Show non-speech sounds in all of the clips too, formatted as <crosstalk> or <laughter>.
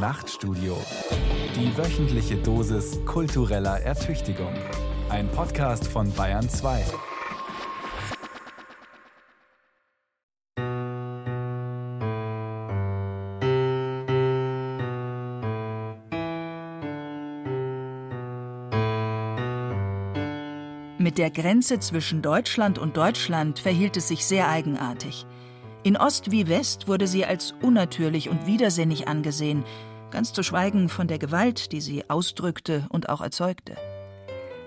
Nachtstudio. Die wöchentliche Dosis kultureller Ertüchtigung. Ein Podcast von Bayern 2. Mit der Grenze zwischen Deutschland und Deutschland verhielt es sich sehr eigenartig. In Ost wie West wurde sie als unnatürlich und widersinnig angesehen, ganz zu schweigen von der Gewalt, die sie ausdrückte und auch erzeugte.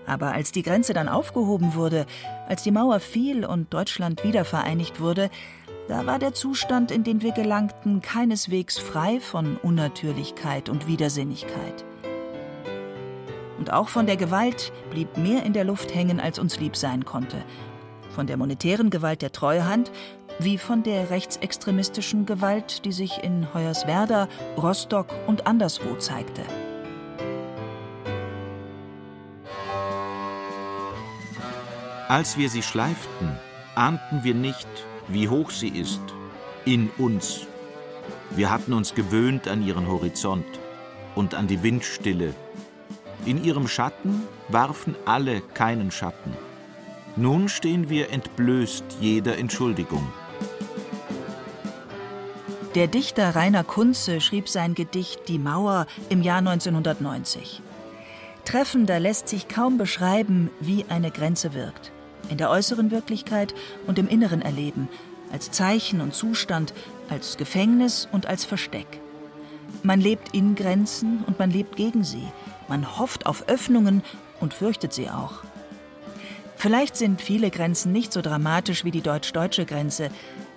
Aber als die Grenze dann aufgehoben wurde, als die Mauer fiel und Deutschland wiedervereinigt wurde, da war der Zustand, in den wir gelangten, keineswegs frei von Unnatürlichkeit und Widersinnigkeit. Und auch von der Gewalt blieb mehr in der Luft hängen, als uns lieb sein konnte. Von der monetären Gewalt der Treuhand wie von der rechtsextremistischen Gewalt, die sich in Hoyerswerda, Rostock und anderswo zeigte. Als wir sie schleiften, ahnten wir nicht, wie hoch sie ist, in uns. Wir hatten uns gewöhnt an ihren Horizont und an die Windstille. In ihrem Schatten warfen alle keinen Schatten. Nun stehen wir entblößt jeder Entschuldigung. Der Dichter Rainer Kunze schrieb sein Gedicht Die Mauer im Jahr 1990. Treffender lässt sich kaum beschreiben, wie eine Grenze wirkt. In der äußeren Wirklichkeit und im inneren Erleben, als Zeichen und Zustand, als Gefängnis und als Versteck. Man lebt in Grenzen und man lebt gegen sie. Man hofft auf Öffnungen und fürchtet sie auch. Vielleicht sind viele Grenzen nicht so dramatisch wie die deutsch-deutsche Grenze,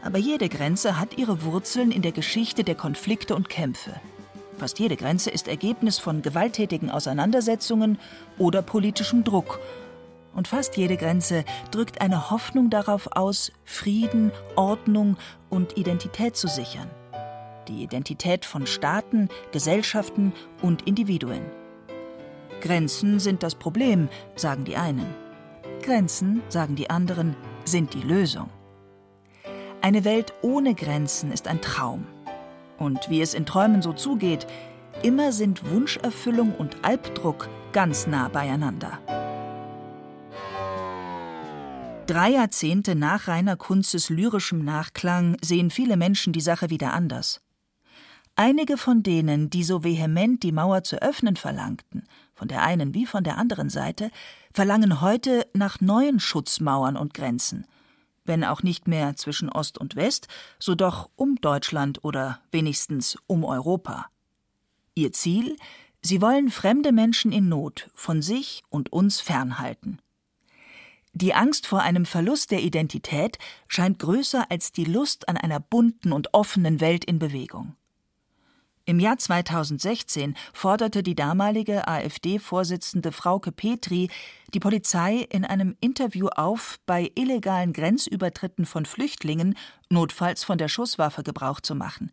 aber jede Grenze hat ihre Wurzeln in der Geschichte der Konflikte und Kämpfe. Fast jede Grenze ist Ergebnis von gewalttätigen Auseinandersetzungen oder politischem Druck. Und fast jede Grenze drückt eine Hoffnung darauf aus, Frieden, Ordnung und Identität zu sichern. Die Identität von Staaten, Gesellschaften und Individuen. Grenzen sind das Problem, sagen die einen. Grenzen, sagen die anderen, sind die Lösung. Eine Welt ohne Grenzen ist ein Traum. Und wie es in Träumen so zugeht, immer sind Wunscherfüllung und Albdruck ganz nah beieinander. Drei Jahrzehnte nach Rainer Kunzes lyrischem Nachklang sehen viele Menschen die Sache wieder anders. Einige von denen, die so vehement die Mauer zu öffnen verlangten, von der einen wie von der anderen Seite, verlangen heute nach neuen Schutzmauern und Grenzen, wenn auch nicht mehr zwischen Ost und West, so doch um Deutschland oder wenigstens um Europa. Ihr Ziel? Sie wollen fremde Menschen in Not von sich und uns fernhalten. Die Angst vor einem Verlust der Identität scheint größer als die Lust an einer bunten und offenen Welt in Bewegung. Im Jahr 2016 forderte die damalige AfD-Vorsitzende Frauke Petri die Polizei in einem Interview auf, bei illegalen Grenzübertritten von Flüchtlingen notfalls von der Schusswaffe Gebrauch zu machen.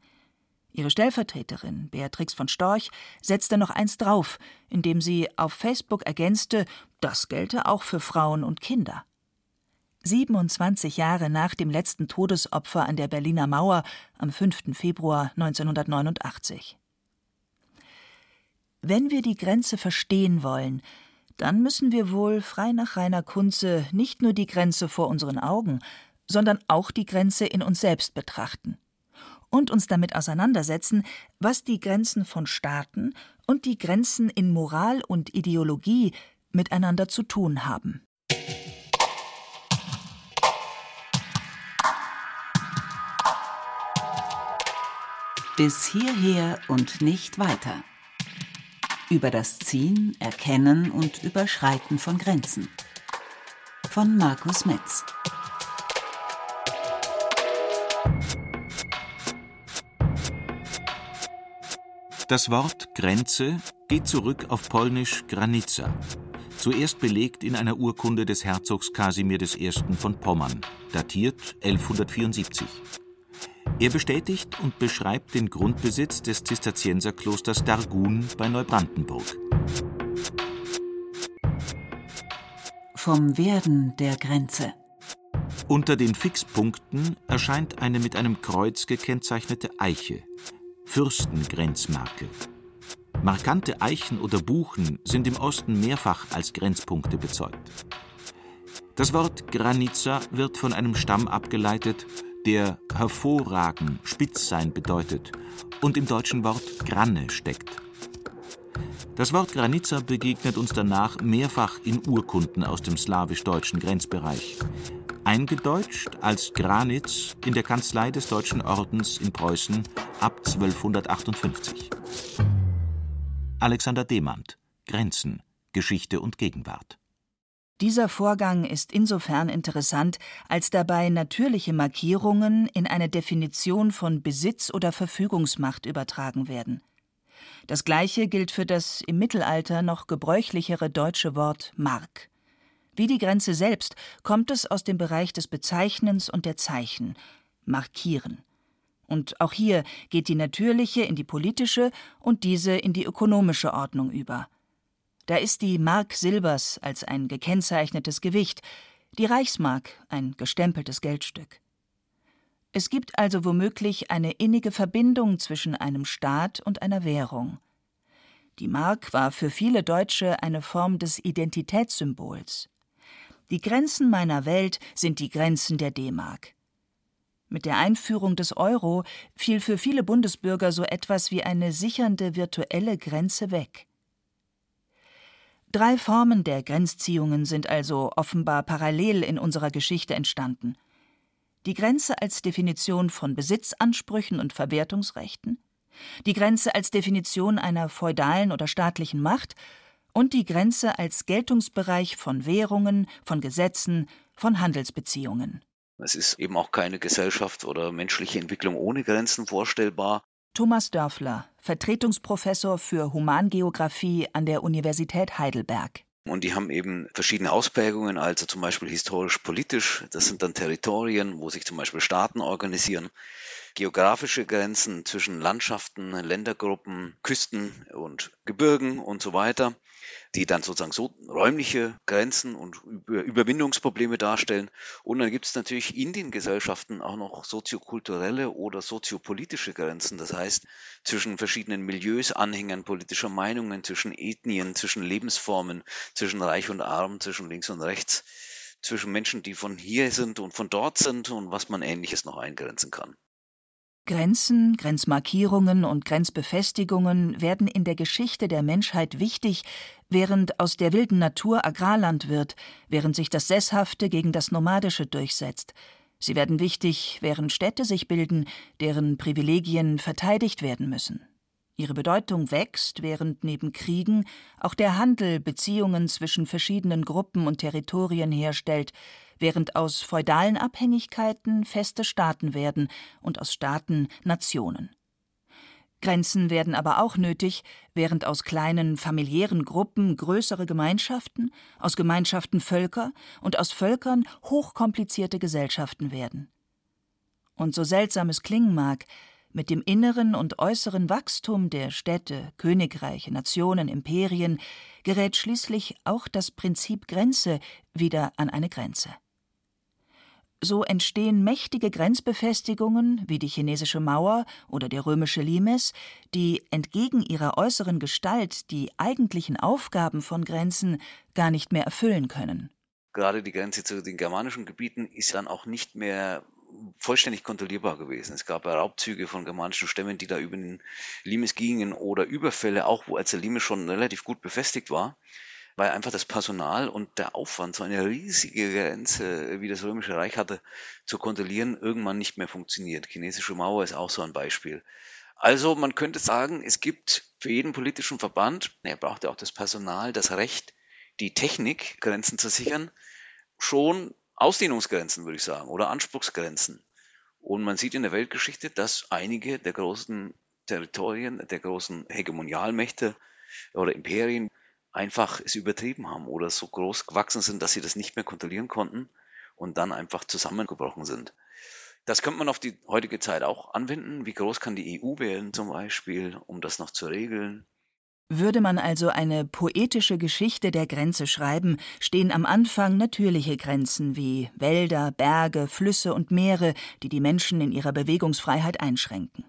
Ihre Stellvertreterin, Beatrix von Storch, setzte noch eins drauf, indem sie auf Facebook ergänzte, das gelte auch für Frauen und Kinder. 27 Jahre nach dem letzten Todesopfer an der Berliner Mauer am 5. Februar 1989. Wenn wir die Grenze verstehen wollen, dann müssen wir wohl, frei nach Rainer Kunze, nicht nur die Grenze vor unseren Augen, sondern auch die Grenze in uns selbst betrachten und uns damit auseinandersetzen, was die Grenzen von Staaten und die Grenzen in Moral und Ideologie miteinander zu tun haben. Bis hierher und nicht weiter. Über das Ziehen, Erkennen und Überschreiten von Grenzen. Von Markus Metz. Das Wort Grenze geht zurück auf polnisch Granica, zuerst belegt in einer Urkunde des Herzogs Kasimir I. von Pommern, datiert 1174. Er bestätigt und beschreibt den Grundbesitz des Zisterzienserklosters Dargun bei Neubrandenburg. Vom Werden der Grenze. Unter den Fixpunkten erscheint eine mit einem Kreuz gekennzeichnete Eiche, Fürstengrenzmarke, Markante Eichen oder Buchen sind im Osten mehrfach als Grenzpunkte bezeugt. Das Wort Granica wird von einem Stamm abgeleitet, der hervorragen, spitz sein bedeutet und im deutschen Wort Granne steckt. Das Wort Granica begegnet uns danach mehrfach in Urkunden aus dem slawisch-deutschen Grenzbereich. Eingedeutscht als Granitz in der Kanzlei des Deutschen Ordens in Preußen ab 1258. Alexander Demand Grenzen, Geschichte und Gegenwart. Dieser Vorgang ist insofern interessant, als dabei natürliche Markierungen in eine Definition von Besitz oder Verfügungsmacht übertragen werden. Das gleiche gilt für das im Mittelalter noch gebräuchlichere deutsche Wort Mark. Wie die Grenze selbst kommt es aus dem Bereich des Bezeichnens und der Zeichen, markieren. Und auch hier geht die natürliche in die politische und diese in die ökonomische Ordnung über. Da ist die Mark Silbers als ein gekennzeichnetes Gewicht, die Reichsmark ein gestempeltes Geldstück. Es gibt also womöglich eine innige Verbindung zwischen einem Staat und einer Währung. Die Mark war für viele Deutsche eine Form des Identitätssymbols. Die Grenzen meiner Welt sind die Grenzen der D-Mark. Mit der Einführung des Euro fiel für viele Bundesbürger so etwas wie eine sichernde virtuelle Grenze weg. Drei Formen der Grenzziehungen sind also offenbar parallel in unserer Geschichte entstanden – die Grenze als Definition von Besitzansprüchen und Verwertungsrechten, die Grenze als Definition einer feudalen oder staatlichen Macht und die Grenze als Geltungsbereich von Währungen, von Gesetzen, von Handelsbeziehungen. Es ist eben auch keine Gesellschaft oder menschliche Entwicklung ohne Grenzen vorstellbar. Thomas Dörfler, Vertretungsprofessor für Humangeographie an der Universität Heidelberg. Und die haben eben verschiedene Ausprägungen, also zum Beispiel historisch-politisch. Das sind dann Territorien, wo sich zum Beispiel Staaten organisieren. Geografische Grenzen zwischen Landschaften, Ländergruppen, Küsten und Gebirgen und so weiter die dann sozusagen so räumliche Grenzen und Überwindungsprobleme darstellen. Und dann gibt es natürlich in den Gesellschaften auch noch soziokulturelle oder soziopolitische Grenzen. Das heißt, zwischen verschiedenen Milieus, Anhängern politischer Meinungen, zwischen Ethnien, zwischen Lebensformen, zwischen Reich und Arm, zwischen links und rechts, zwischen Menschen, die von hier sind und von dort sind und was man ähnliches noch eingrenzen kann. Grenzen, Grenzmarkierungen und Grenzbefestigungen werden in der Geschichte der Menschheit wichtig, während aus der wilden Natur Agrarland wird, während sich das Sesshafte gegen das Nomadische durchsetzt. Sie werden wichtig, während Städte sich bilden, deren Privilegien verteidigt werden müssen. Ihre Bedeutung wächst, während neben Kriegen auch der Handel Beziehungen zwischen verschiedenen Gruppen und Territorien herstellt, während aus feudalen Abhängigkeiten feste Staaten werden und aus Staaten Nationen. Grenzen werden aber auch nötig, während aus kleinen familiären Gruppen größere Gemeinschaften, aus Gemeinschaften Völker und aus Völkern hochkomplizierte Gesellschaften werden. Und so seltsam es klingen mag, mit dem inneren und äußeren Wachstum der Städte, Königreiche, Nationen, Imperien gerät schließlich auch das Prinzip Grenze wieder an eine Grenze. So entstehen mächtige Grenzbefestigungen wie die chinesische Mauer oder der römische Limes, die entgegen ihrer äußeren Gestalt die eigentlichen Aufgaben von Grenzen gar nicht mehr erfüllen können. Gerade die Grenze zu den germanischen Gebieten ist dann auch nicht mehr vollständig kontrollierbar gewesen. Es gab Raubzüge von germanischen Stämmen, die da über den Limes gingen oder Überfälle, auch wo als der Limes schon relativ gut befestigt war weil einfach das Personal und der Aufwand, so eine riesige Grenze, wie das Römische Reich hatte, zu kontrollieren, irgendwann nicht mehr funktioniert. Chinesische Mauer ist auch so ein Beispiel. Also man könnte sagen, es gibt für jeden politischen Verband, er braucht ja auch das Personal, das Recht, die Technik, Grenzen zu sichern, schon Ausdehnungsgrenzen, würde ich sagen, oder Anspruchsgrenzen. Und man sieht in der Weltgeschichte, dass einige der großen Territorien, der großen Hegemonialmächte oder Imperien einfach es übertrieben haben oder so groß gewachsen sind, dass sie das nicht mehr kontrollieren konnten und dann einfach zusammengebrochen sind. Das könnte man auf die heutige Zeit auch anwenden. Wie groß kann die EU werden zum Beispiel, um das noch zu regeln? Würde man also eine poetische Geschichte der Grenze schreiben, stehen am Anfang natürliche Grenzen wie Wälder, Berge, Flüsse und Meere, die die Menschen in ihrer Bewegungsfreiheit einschränken.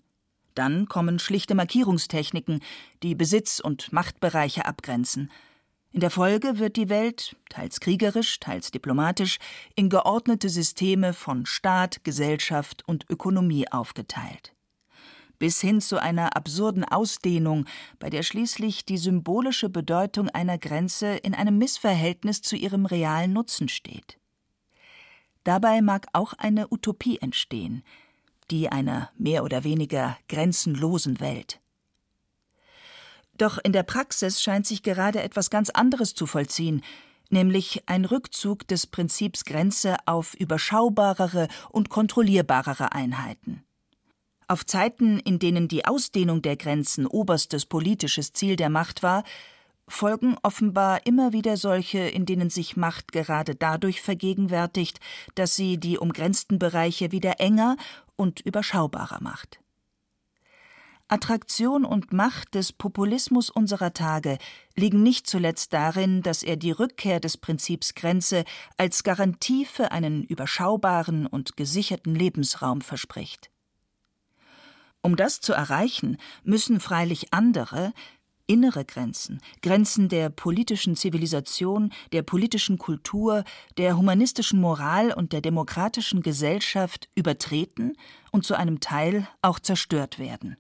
Dann kommen schlichte Markierungstechniken, die Besitz- und Machtbereiche abgrenzen. In der Folge wird die Welt, teils kriegerisch, teils diplomatisch, in geordnete Systeme von Staat, Gesellschaft und Ökonomie aufgeteilt. Bis hin zu einer absurden Ausdehnung, bei der schließlich die symbolische Bedeutung einer Grenze in einem Missverhältnis zu ihrem realen Nutzen steht. Dabei mag auch eine Utopie entstehen, die einer mehr oder weniger grenzenlosen Welt. Doch in der Praxis scheint sich gerade etwas ganz anderes zu vollziehen, nämlich ein Rückzug des Prinzips Grenze auf überschaubarere und kontrollierbarere Einheiten. Auf Zeiten, in denen die Ausdehnung der Grenzen oberstes politisches Ziel der Macht war, folgen offenbar immer wieder solche, in denen sich Macht gerade dadurch vergegenwärtigt, dass sie die umgrenzten Bereiche wieder enger und überschaubarer macht. Attraktion und Macht des Populismus unserer Tage liegen nicht zuletzt darin, dass er die Rückkehr des Prinzips Grenze als Garantie für einen überschaubaren und gesicherten Lebensraum verspricht. Um das zu erreichen, müssen freilich andere, innere Grenzen, Grenzen der politischen Zivilisation, der politischen Kultur, der humanistischen Moral und der demokratischen Gesellschaft übertreten und zu einem Teil auch zerstört werden.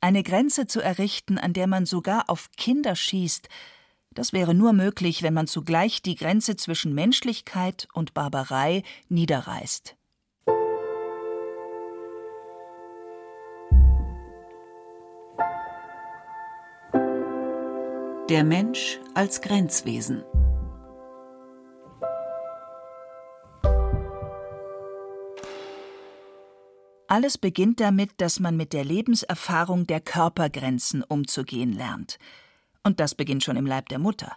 Eine Grenze zu errichten, an der man sogar auf Kinder schießt, das wäre nur möglich, wenn man zugleich die Grenze zwischen Menschlichkeit und Barbarei niederreißt. Der Mensch als Grenzwesen. Alles beginnt damit, dass man mit der Lebenserfahrung der Körpergrenzen umzugehen lernt. Und das beginnt schon im Leib der Mutter.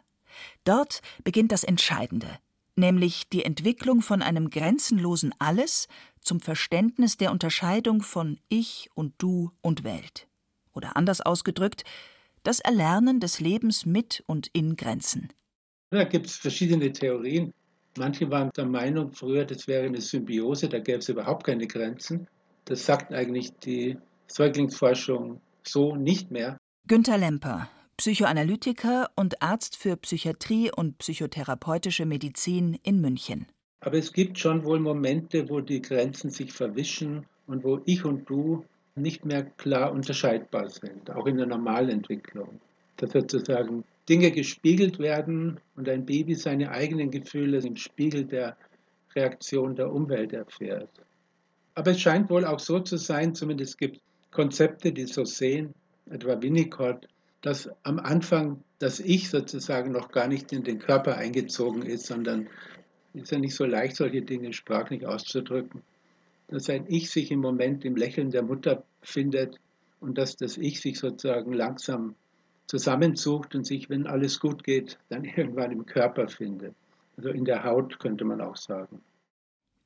Dort beginnt das Entscheidende, nämlich die Entwicklung von einem grenzenlosen Alles zum Verständnis der Unterscheidung von Ich und Du und Welt. Oder anders ausgedrückt, das Erlernen des Lebens mit und in Grenzen. Da gibt es verschiedene Theorien. Manche waren der Meinung früher, das wäre eine Symbiose, da gäbe es überhaupt keine Grenzen. Das sagt eigentlich die Säuglingsforschung so nicht mehr. Günter Lemper, Psychoanalytiker und Arzt für Psychiatrie und psychotherapeutische Medizin in München. Aber es gibt schon wohl Momente, wo die Grenzen sich verwischen und wo ich und du nicht mehr klar unterscheidbar sind, auch in der Normalentwicklung. Dass sozusagen Dinge gespiegelt werden und ein Baby seine eigenen Gefühle im Spiegel der Reaktion der Umwelt erfährt. Aber es scheint wohl auch so zu sein, zumindest gibt es Konzepte, die so sehen, etwa Winnicott, dass am Anfang das Ich sozusagen noch gar nicht in den Körper eingezogen ist, sondern es ist ja nicht so leicht, solche Dinge sprachlich auszudrücken. Dass ein Ich sich im Moment im Lächeln der Mutter findet und dass das Ich sich sozusagen langsam zusammensucht und sich, wenn alles gut geht, dann <laughs> irgendwann im Körper findet. Also in der Haut könnte man auch sagen.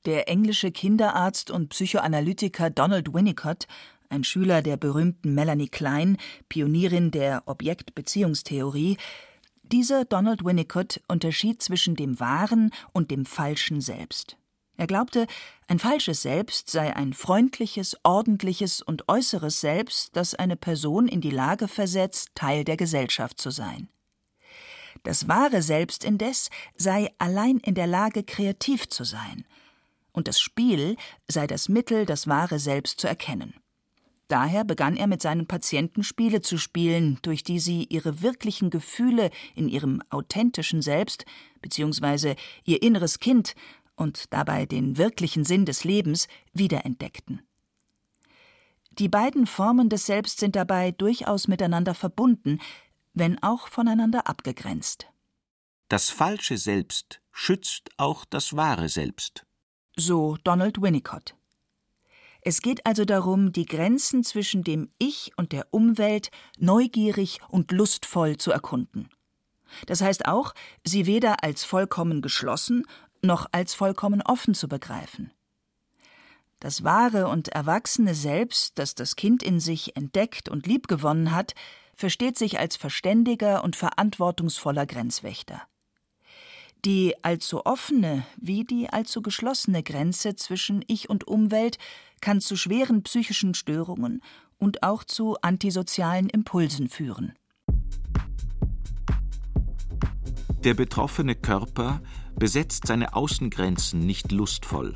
Der englische Kinderarzt und Psychoanalytiker Donald Winnicott, ein Schüler der berühmten Melanie Klein, Pionierin der Objektbeziehungstheorie, dieser Donald Winnicott unterschied zwischen dem wahren und dem falschen Selbst. Er glaubte, ein falsches Selbst sei ein freundliches, ordentliches und äußeres Selbst, das eine Person in die Lage versetzt, Teil der Gesellschaft zu sein. Das wahre Selbst indes sei allein in der Lage, kreativ zu sein, und das Spiel sei das Mittel, das wahre Selbst zu erkennen. Daher begann er mit seinen Patienten Spiele zu spielen, durch die sie ihre wirklichen Gefühle in ihrem authentischen Selbst bzw. ihr inneres Kind und dabei den wirklichen Sinn des Lebens wiederentdeckten. Die beiden Formen des Selbst sind dabei durchaus miteinander verbunden, wenn auch voneinander abgegrenzt. Das falsche Selbst schützt auch das wahre Selbst so Donald Winnicott. Es geht also darum, die Grenzen zwischen dem Ich und der Umwelt neugierig und lustvoll zu erkunden. Das heißt auch, sie weder als vollkommen geschlossen noch als vollkommen offen zu begreifen. Das wahre und erwachsene Selbst, das das Kind in sich entdeckt und liebgewonnen hat, versteht sich als verständiger und verantwortungsvoller Grenzwächter. Die allzu offene wie die allzu geschlossene Grenze zwischen Ich und Umwelt kann zu schweren psychischen Störungen und auch zu antisozialen Impulsen führen. Der betroffene Körper besetzt seine Außengrenzen nicht lustvoll.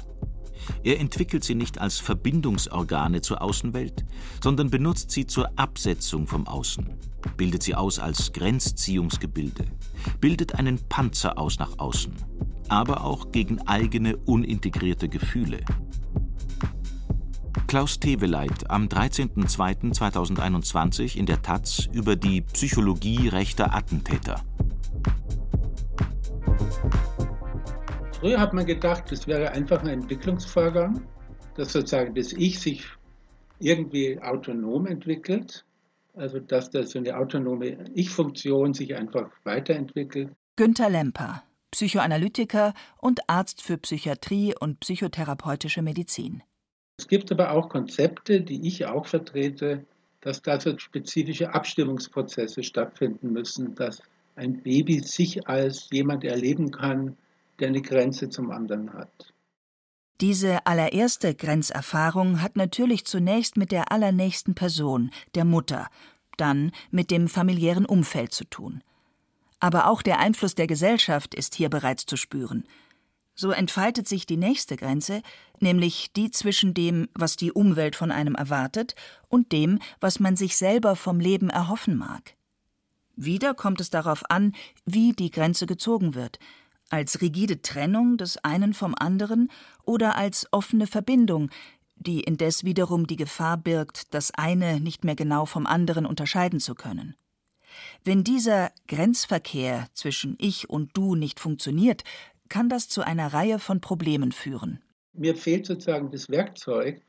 Er entwickelt sie nicht als Verbindungsorgane zur Außenwelt, sondern benutzt sie zur Absetzung vom Außen, bildet sie aus als Grenzziehungsgebilde, bildet einen Panzer aus nach außen, aber auch gegen eigene unintegrierte Gefühle. Klaus Teweleit am 13.02.2021 in der Taz über die Psychologie rechter Attentäter. Früher hat man gedacht, das wäre einfach ein Entwicklungsvorgang, dass sozusagen das Ich sich irgendwie autonom entwickelt, also dass das so eine autonome Ich-Funktion sich einfach weiterentwickelt. Günter Lemper, Psychoanalytiker und Arzt für Psychiatrie und psychotherapeutische Medizin. Es gibt aber auch Konzepte, die ich auch vertrete, dass da so spezifische Abstimmungsprozesse stattfinden müssen, dass ein Baby sich als jemand erleben kann, der eine Grenze zum anderen hat. Diese allererste Grenzerfahrung hat natürlich zunächst mit der allernächsten Person, der Mutter, dann mit dem familiären Umfeld zu tun. Aber auch der Einfluss der Gesellschaft ist hier bereits zu spüren. So entfaltet sich die nächste Grenze, nämlich die zwischen dem, was die Umwelt von einem erwartet, und dem, was man sich selber vom Leben erhoffen mag. Wieder kommt es darauf an, wie die Grenze gezogen wird, als rigide Trennung des einen vom anderen oder als offene Verbindung, die indes wiederum die Gefahr birgt, das eine nicht mehr genau vom anderen unterscheiden zu können. Wenn dieser Grenzverkehr zwischen Ich und Du nicht funktioniert, kann das zu einer Reihe von Problemen führen. Mir fehlt sozusagen das Werkzeug,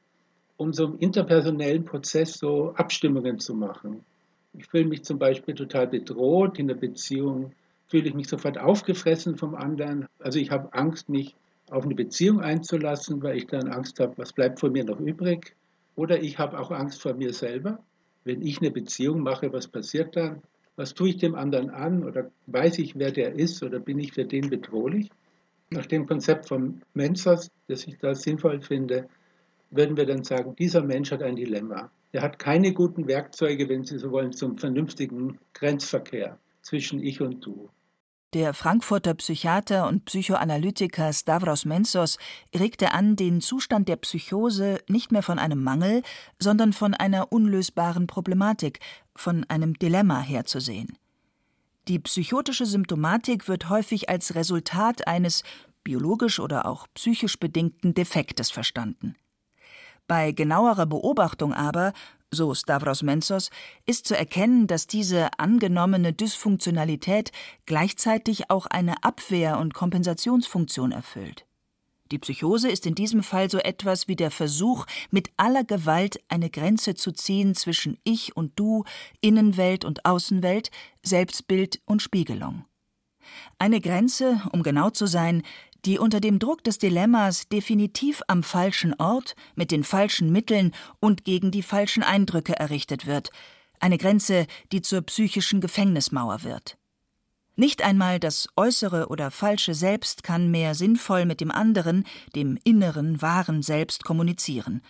um so im interpersonellen Prozess so Abstimmungen zu machen. Ich fühle mich zum Beispiel total bedroht in der Beziehung fühle ich mich sofort aufgefressen vom anderen. Also ich habe Angst, mich auf eine Beziehung einzulassen, weil ich dann Angst habe, was bleibt von mir noch übrig. Oder ich habe auch Angst vor mir selber. Wenn ich eine Beziehung mache, was passiert dann? Was tue ich dem anderen an? Oder weiß ich, wer der ist? Oder bin ich für den bedrohlich? Nach dem Konzept von Menzos, das ich da sinnvoll finde, würden wir dann sagen, dieser Mensch hat ein Dilemma. Er hat keine guten Werkzeuge, wenn Sie so wollen, zum vernünftigen Grenzverkehr zwischen ich und du. Der Frankfurter Psychiater und Psychoanalytiker Stavros Mensos regte an, den Zustand der Psychose nicht mehr von einem Mangel, sondern von einer unlösbaren Problematik, von einem Dilemma herzusehen. Die psychotische Symptomatik wird häufig als Resultat eines biologisch oder auch psychisch bedingten Defektes verstanden. Bei genauerer Beobachtung aber so Stavros Mensos, ist zu erkennen, dass diese angenommene Dysfunktionalität gleichzeitig auch eine Abwehr- und Kompensationsfunktion erfüllt. Die Psychose ist in diesem Fall so etwas wie der Versuch, mit aller Gewalt eine Grenze zu ziehen zwischen Ich und Du, Innenwelt und Außenwelt, Selbstbild und Spiegelung. Eine Grenze, um genau zu sein, die unter dem Druck des Dilemmas definitiv am falschen Ort, mit den falschen Mitteln und gegen die falschen Eindrücke errichtet wird, eine Grenze, die zur psychischen Gefängnismauer wird. Nicht einmal das äußere oder falsche Selbst kann mehr sinnvoll mit dem anderen, dem inneren, wahren Selbst kommunizieren.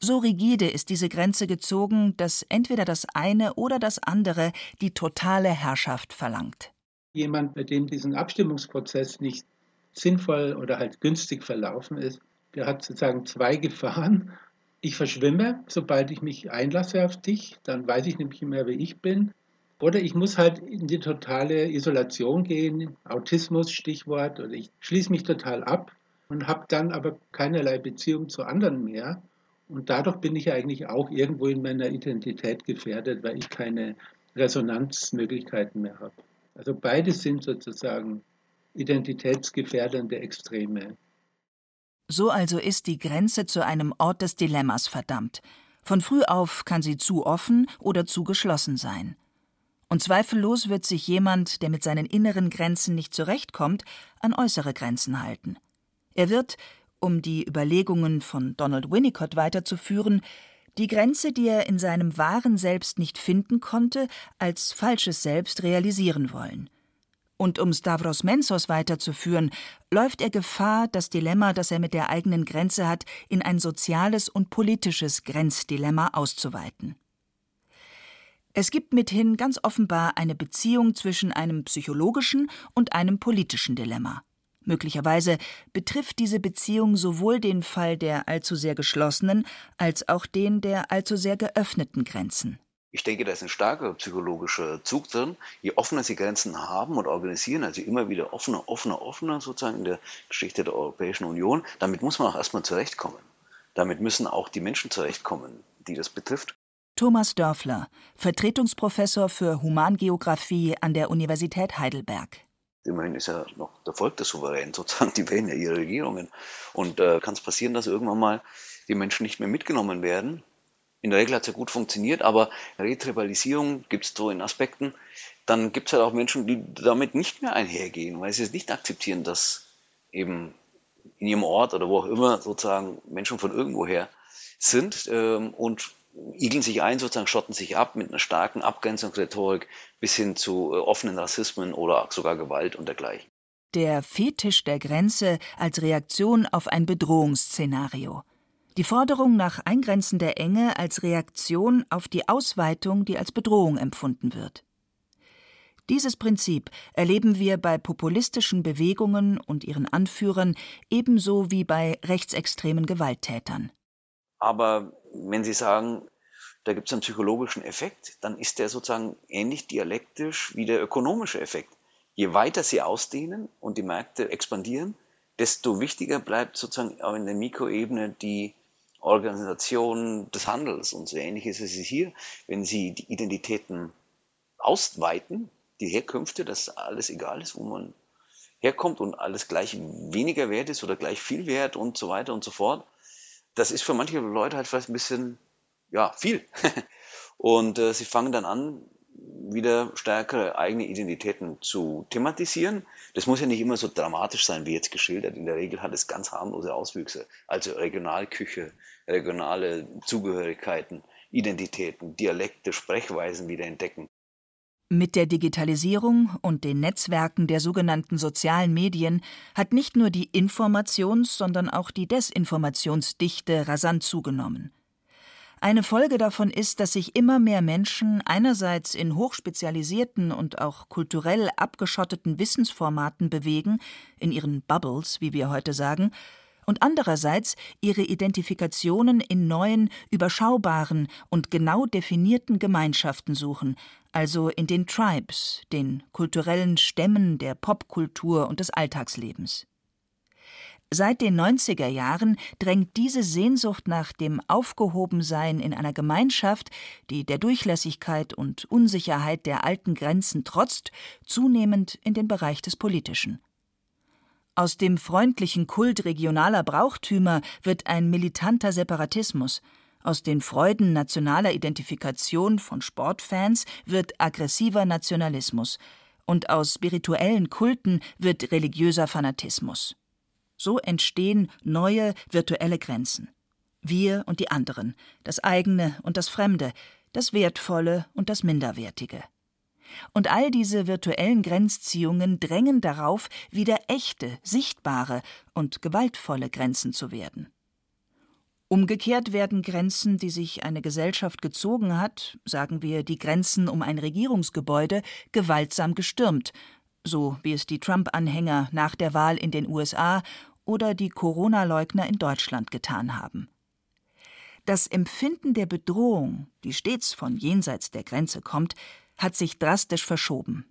So rigide ist diese Grenze gezogen, dass entweder das eine oder das andere die totale Herrschaft verlangt. Jemand, bei dem diesen Abstimmungsprozess nicht sinnvoll oder halt günstig verlaufen ist, der hat sozusagen zwei Gefahren. Ich verschwimme, sobald ich mich einlasse auf dich, dann weiß ich nämlich mehr, wie ich bin. Oder ich muss halt in die totale Isolation gehen, Autismus Stichwort, oder ich schließe mich total ab und habe dann aber keinerlei Beziehung zu anderen mehr. Und dadurch bin ich eigentlich auch irgendwo in meiner Identität gefährdet, weil ich keine Resonanzmöglichkeiten mehr habe. Also beide sind sozusagen identitätsgefährdende Extreme. So also ist die Grenze zu einem Ort des Dilemmas verdammt. Von früh auf kann sie zu offen oder zu geschlossen sein. Und zweifellos wird sich jemand, der mit seinen inneren Grenzen nicht zurechtkommt, an äußere Grenzen halten. Er wird, um die Überlegungen von Donald Winnicott weiterzuführen, die Grenze, die er in seinem wahren Selbst nicht finden konnte, als falsches Selbst realisieren wollen. Und um Stavros Mensos weiterzuführen, läuft er Gefahr, das Dilemma, das er mit der eigenen Grenze hat, in ein soziales und politisches Grenzdilemma auszuweiten Es gibt mithin ganz offenbar eine Beziehung zwischen einem psychologischen und einem politischen Dilemma. Möglicherweise betrifft diese Beziehung sowohl den Fall der allzu sehr geschlossenen als auch den der allzu sehr geöffneten Grenzen. Ich denke, da ist ein starker psychologischer Zug drin. Je offener sie Grenzen haben und organisieren, also immer wieder offener, offener, offener sozusagen in der Geschichte der Europäischen Union, damit muss man auch erstmal zurechtkommen. Damit müssen auch die Menschen zurechtkommen, die das betrifft. Thomas Dörfler, Vertretungsprofessor für Humangeographie an der Universität Heidelberg. Immerhin ist ja noch der Volk der Souverän, sozusagen, die wählen ja ihre Regierungen. Und äh, kann es passieren, dass irgendwann mal die Menschen nicht mehr mitgenommen werden? In der Regel hat es ja gut funktioniert, aber Retribalisierung gibt es so in Aspekten. Dann gibt es halt auch Menschen, die damit nicht mehr einhergehen, weil sie es nicht akzeptieren, dass eben in ihrem Ort oder wo auch immer sozusagen Menschen von irgendwoher sind ähm, und igeln sich ein, sozusagen schotten sich ab mit einer starken Abgrenzungsrhetorik bis hin zu äh, offenen Rassismen oder sogar Gewalt und dergleichen. Der Fetisch der Grenze als Reaktion auf ein Bedrohungsszenario. Die Forderung nach Eingrenzen der Enge als Reaktion auf die Ausweitung, die als Bedrohung empfunden wird. Dieses Prinzip erleben wir bei populistischen Bewegungen und ihren Anführern ebenso wie bei rechtsextremen Gewalttätern. Aber wenn Sie sagen, da gibt es einen psychologischen Effekt, dann ist der sozusagen ähnlich dialektisch wie der ökonomische Effekt. Je weiter Sie ausdehnen und die Märkte expandieren, desto wichtiger bleibt sozusagen auch in der Mikroebene die Organisation des Handels. Und so ähnlich ist es hier, wenn Sie die Identitäten ausweiten, die Herkünfte, dass alles egal ist, wo man herkommt und alles gleich weniger wert ist oder gleich viel wert und so weiter und so fort, das ist für manche Leute halt vielleicht ein bisschen, ja, viel. <laughs> und äh, sie fangen dann an, wieder stärkere eigene Identitäten zu thematisieren. Das muss ja nicht immer so dramatisch sein, wie jetzt geschildert. In der Regel hat es ganz harmlose Auswüchse. Also Regionalküche, regionale Zugehörigkeiten, Identitäten, Dialekte, Sprechweisen wieder entdecken. Mit der Digitalisierung und den Netzwerken der sogenannten sozialen Medien hat nicht nur die Informations-, sondern auch die Desinformationsdichte rasant zugenommen. Eine Folge davon ist, dass sich immer mehr Menschen einerseits in hochspezialisierten und auch kulturell abgeschotteten Wissensformaten bewegen, in ihren Bubbles, wie wir heute sagen, und andererseits ihre Identifikationen in neuen, überschaubaren und genau definierten Gemeinschaften suchen, also in den Tribes, den kulturellen Stämmen der Popkultur und des Alltagslebens. Seit den 90er Jahren drängt diese Sehnsucht nach dem Aufgehobensein in einer Gemeinschaft, die der Durchlässigkeit und Unsicherheit der alten Grenzen trotzt, zunehmend in den Bereich des Politischen. Aus dem freundlichen Kult regionaler Brauchtümer wird ein militanter Separatismus, aus den Freuden nationaler Identifikation von Sportfans wird aggressiver Nationalismus, und aus spirituellen Kulten wird religiöser Fanatismus. So entstehen neue virtuelle Grenzen. Wir und die anderen, das eigene und das Fremde, das Wertvolle und das Minderwertige. Und all diese virtuellen Grenzziehungen drängen darauf, wieder echte, sichtbare und gewaltvolle Grenzen zu werden. Umgekehrt werden Grenzen, die sich eine Gesellschaft gezogen hat, sagen wir die Grenzen um ein Regierungsgebäude, gewaltsam gestürmt, so wie es die Trump-Anhänger nach der Wahl in den USA oder die Corona-Leugner in Deutschland getan haben. Das Empfinden der Bedrohung, die stets von jenseits der Grenze kommt, hat sich drastisch verschoben.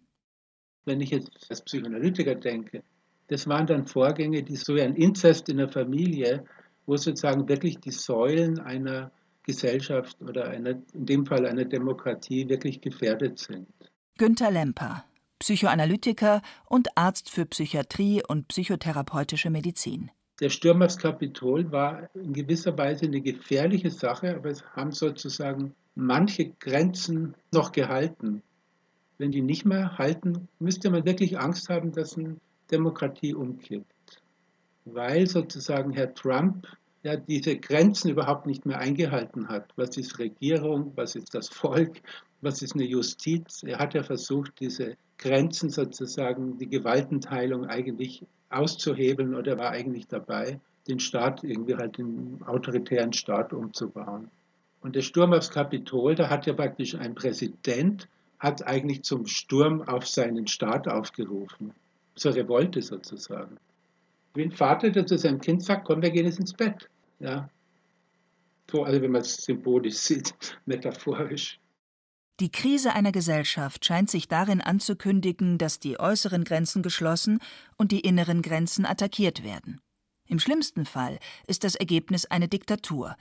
Wenn ich jetzt als Psychoanalytiker denke, das waren dann Vorgänge, die so wie ein Inzest in der Familie wo sozusagen wirklich die Säulen einer Gesellschaft oder einer, in dem Fall einer Demokratie wirklich gefährdet sind. Günter Lemper, Psychoanalytiker und Arzt für Psychiatrie und psychotherapeutische Medizin. Der Sturm aufs Kapitol war in gewisser Weise eine gefährliche Sache, aber es haben sozusagen manche Grenzen noch gehalten. Wenn die nicht mehr halten, müsste man wirklich Angst haben, dass eine Demokratie umkippt weil sozusagen Herr Trump ja diese Grenzen überhaupt nicht mehr eingehalten hat. Was ist Regierung, was ist das Volk, was ist eine Justiz? Er hat ja versucht, diese Grenzen sozusagen, die Gewaltenteilung eigentlich auszuhebeln oder war eigentlich dabei, den Staat irgendwie halt in autoritären Staat umzubauen. Und der Sturm aufs Kapitol, da hat ja praktisch ein Präsident, hat eigentlich zum Sturm auf seinen Staat aufgerufen. Zur Revolte sozusagen. Wie ein Vater, der zu seinem Kind sagt, komm, wir gehen jetzt ins Bett. Ja. So, also wenn man es symbolisch <laughs> sieht, metaphorisch. Die Krise einer Gesellschaft scheint sich darin anzukündigen, dass die äußeren Grenzen geschlossen und die inneren Grenzen attackiert werden. Im schlimmsten Fall ist das Ergebnis eine Diktatur.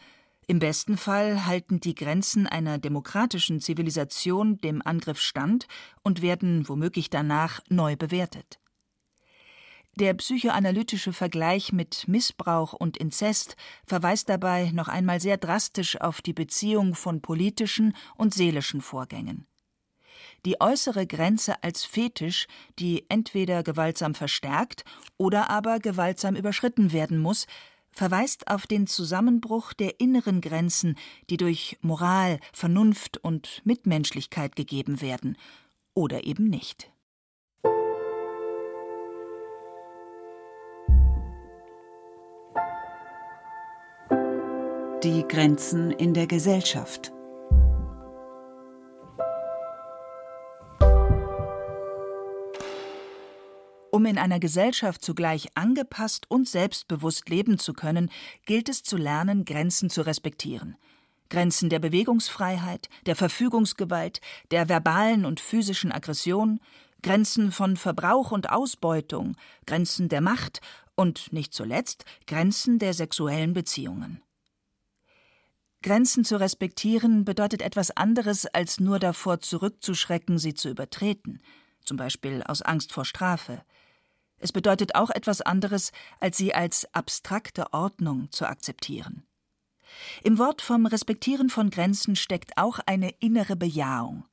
Im besten Fall halten die Grenzen einer demokratischen Zivilisation dem Angriff stand und werden womöglich danach neu bewertet. Der psychoanalytische Vergleich mit Missbrauch und Inzest verweist dabei noch einmal sehr drastisch auf die Beziehung von politischen und seelischen Vorgängen. Die äußere Grenze als Fetisch, die entweder gewaltsam verstärkt oder aber gewaltsam überschritten werden muss, verweist auf den Zusammenbruch der inneren Grenzen, die durch Moral, Vernunft und Mitmenschlichkeit gegeben werden oder eben nicht. Die Grenzen in der Gesellschaft. Um in einer Gesellschaft zugleich angepasst und selbstbewusst leben zu können, gilt es zu lernen, Grenzen zu respektieren. Grenzen der Bewegungsfreiheit, der Verfügungsgewalt, der verbalen und physischen Aggression, Grenzen von Verbrauch und Ausbeutung, Grenzen der Macht und nicht zuletzt Grenzen der sexuellen Beziehungen. Grenzen zu respektieren bedeutet etwas anderes, als nur davor zurückzuschrecken, sie zu übertreten, zum Beispiel aus Angst vor Strafe. Es bedeutet auch etwas anderes, als sie als abstrakte Ordnung zu akzeptieren. Im Wort vom Respektieren von Grenzen steckt auch eine innere Bejahung.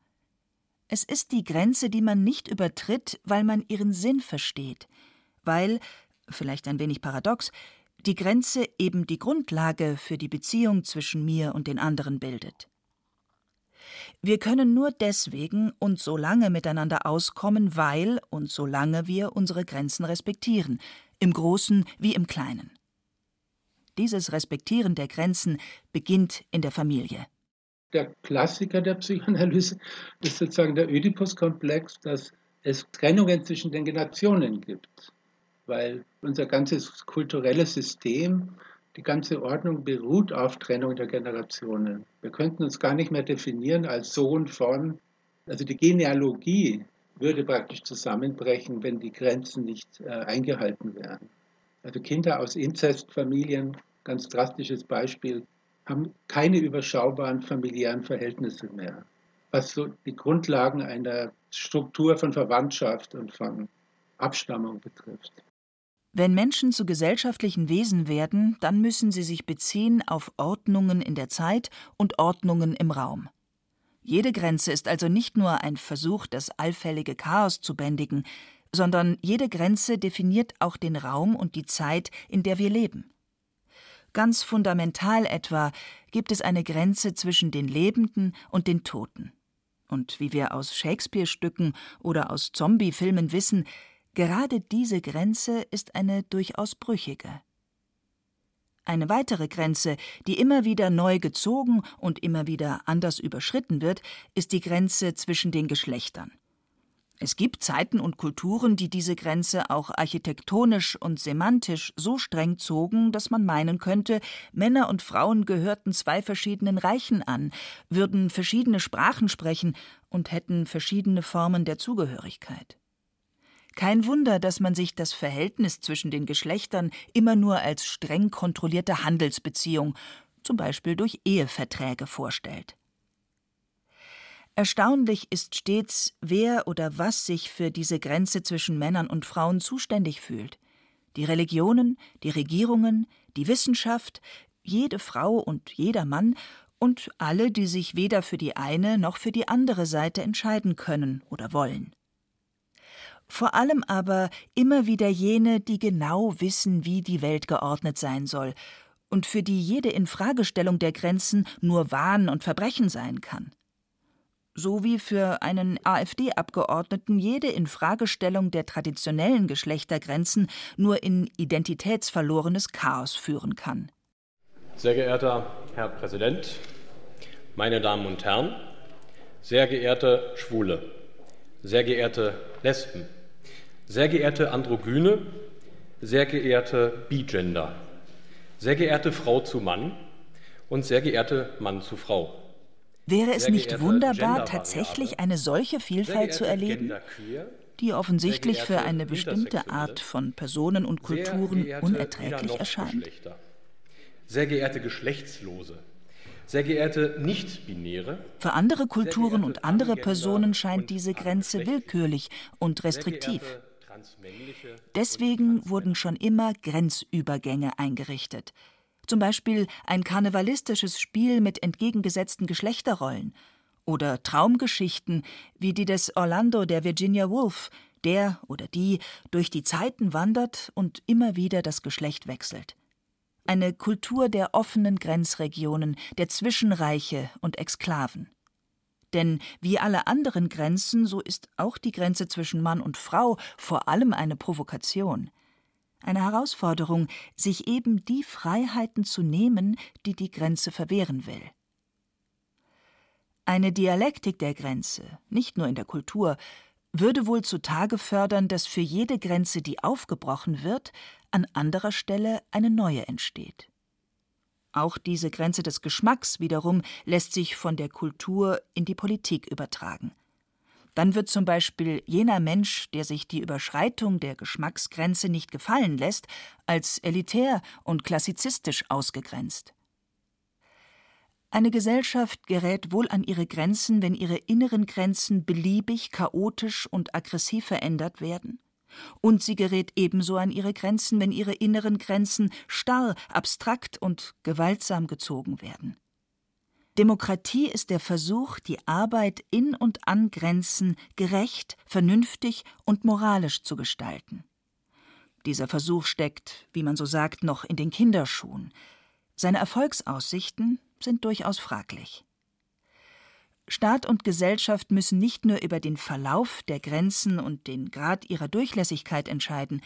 Es ist die Grenze, die man nicht übertritt, weil man ihren Sinn versteht, weil, vielleicht ein wenig paradox, die Grenze eben die Grundlage für die Beziehung zwischen mir und den anderen bildet. Wir können nur deswegen und so lange miteinander auskommen, weil und solange wir unsere Grenzen respektieren, im Großen wie im Kleinen. Dieses Respektieren der Grenzen beginnt in der Familie. Der Klassiker der Psychoanalyse ist sozusagen der Oedipus-Komplex, dass es Trennungen zwischen den Generationen gibt weil unser ganzes kulturelles System, die ganze Ordnung beruht auf Trennung der Generationen. Wir könnten uns gar nicht mehr definieren als Sohn von, also die Genealogie würde praktisch zusammenbrechen, wenn die Grenzen nicht äh, eingehalten werden. Also Kinder aus Inzestfamilien, ganz drastisches Beispiel, haben keine überschaubaren familiären Verhältnisse mehr, was so die Grundlagen einer Struktur von Verwandtschaft und von Abstammung betrifft. Wenn Menschen zu gesellschaftlichen Wesen werden, dann müssen sie sich beziehen auf Ordnungen in der Zeit und Ordnungen im Raum. Jede Grenze ist also nicht nur ein Versuch, das allfällige Chaos zu bändigen, sondern jede Grenze definiert auch den Raum und die Zeit, in der wir leben. Ganz fundamental etwa gibt es eine Grenze zwischen den Lebenden und den Toten. Und wie wir aus Shakespeare-Stücken oder aus Zombie-Filmen wissen, Gerade diese Grenze ist eine durchaus brüchige. Eine weitere Grenze, die immer wieder neu gezogen und immer wieder anders überschritten wird, ist die Grenze zwischen den Geschlechtern. Es gibt Zeiten und Kulturen, die diese Grenze auch architektonisch und semantisch so streng zogen, dass man meinen könnte, Männer und Frauen gehörten zwei verschiedenen Reichen an, würden verschiedene Sprachen sprechen und hätten verschiedene Formen der Zugehörigkeit. Kein Wunder, dass man sich das Verhältnis zwischen den Geschlechtern immer nur als streng kontrollierte Handelsbeziehung, zum Beispiel durch Eheverträge, vorstellt. Erstaunlich ist stets, wer oder was sich für diese Grenze zwischen Männern und Frauen zuständig fühlt. Die Religionen, die Regierungen, die Wissenschaft, jede Frau und jeder Mann und alle, die sich weder für die eine noch für die andere Seite entscheiden können oder wollen vor allem aber immer wieder jene, die genau wissen, wie die Welt geordnet sein soll und für die jede Infragestellung der Grenzen nur Wahn und Verbrechen sein kann. So wie für einen AfD-Abgeordneten jede Infragestellung der traditionellen Geschlechtergrenzen nur in identitätsverlorenes Chaos führen kann. Sehr geehrter Herr Präsident, meine Damen und Herren, sehr geehrte Schwule, sehr geehrte Lesben, sehr geehrte Androgyne, sehr geehrte Bigender, sehr geehrte Frau zu Mann und sehr geehrte Mann zu Frau. Wäre es nicht wunderbar, tatsächlich eine solche Vielfalt zu erleben, die offensichtlich für eine bestimmte Art von Personen und Kulturen unerträglich erscheint? Sehr geehrte Geschlechtslose, sehr geehrte Nicht-Binäre. Für andere Kulturen und andere Personen scheint diese Grenze willkürlich und restriktiv. Deswegen wurden schon immer Grenzübergänge eingerichtet. Zum Beispiel ein karnevalistisches Spiel mit entgegengesetzten Geschlechterrollen oder Traumgeschichten wie die des Orlando der Virginia Woolf, der oder die durch die Zeiten wandert und immer wieder das Geschlecht wechselt eine Kultur der offenen Grenzregionen, der Zwischenreiche und Exklaven. Denn wie alle anderen Grenzen, so ist auch die Grenze zwischen Mann und Frau vor allem eine Provokation, eine Herausforderung, sich eben die Freiheiten zu nehmen, die die Grenze verwehren will. Eine Dialektik der Grenze, nicht nur in der Kultur, würde wohl zutage fördern, dass für jede Grenze, die aufgebrochen wird, an anderer Stelle eine neue entsteht. Auch diese Grenze des Geschmacks wiederum lässt sich von der Kultur in die Politik übertragen. Dann wird zum Beispiel jener Mensch, der sich die Überschreitung der Geschmacksgrenze nicht gefallen lässt, als elitär und klassizistisch ausgegrenzt. Eine Gesellschaft gerät wohl an ihre Grenzen, wenn ihre inneren Grenzen beliebig, chaotisch und aggressiv verändert werden und sie gerät ebenso an ihre Grenzen, wenn ihre inneren Grenzen starr, abstrakt und gewaltsam gezogen werden. Demokratie ist der Versuch, die Arbeit in und an Grenzen gerecht, vernünftig und moralisch zu gestalten. Dieser Versuch steckt, wie man so sagt, noch in den Kinderschuhen. Seine Erfolgsaussichten sind durchaus fraglich. Staat und Gesellschaft müssen nicht nur über den Verlauf der Grenzen und den Grad ihrer Durchlässigkeit entscheiden,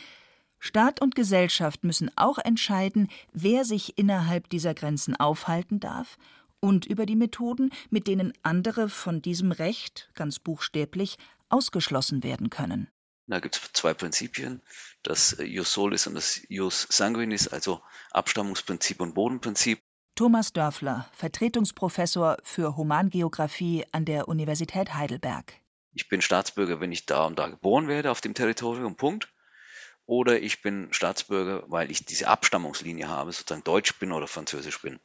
Staat und Gesellschaft müssen auch entscheiden, wer sich innerhalb dieser Grenzen aufhalten darf und über die Methoden, mit denen andere von diesem Recht, ganz buchstäblich, ausgeschlossen werden können. Da gibt es zwei Prinzipien, das Jus Solis und das Jus Sanguinis, also Abstammungsprinzip und Bodenprinzip. Thomas Dörfler, Vertretungsprofessor für Humangeographie an der Universität Heidelberg. Ich bin Staatsbürger, wenn ich da und da geboren werde auf dem Territorium, Punkt. Oder ich bin Staatsbürger, weil ich diese Abstammungslinie habe, sozusagen Deutsch bin oder Französisch bin.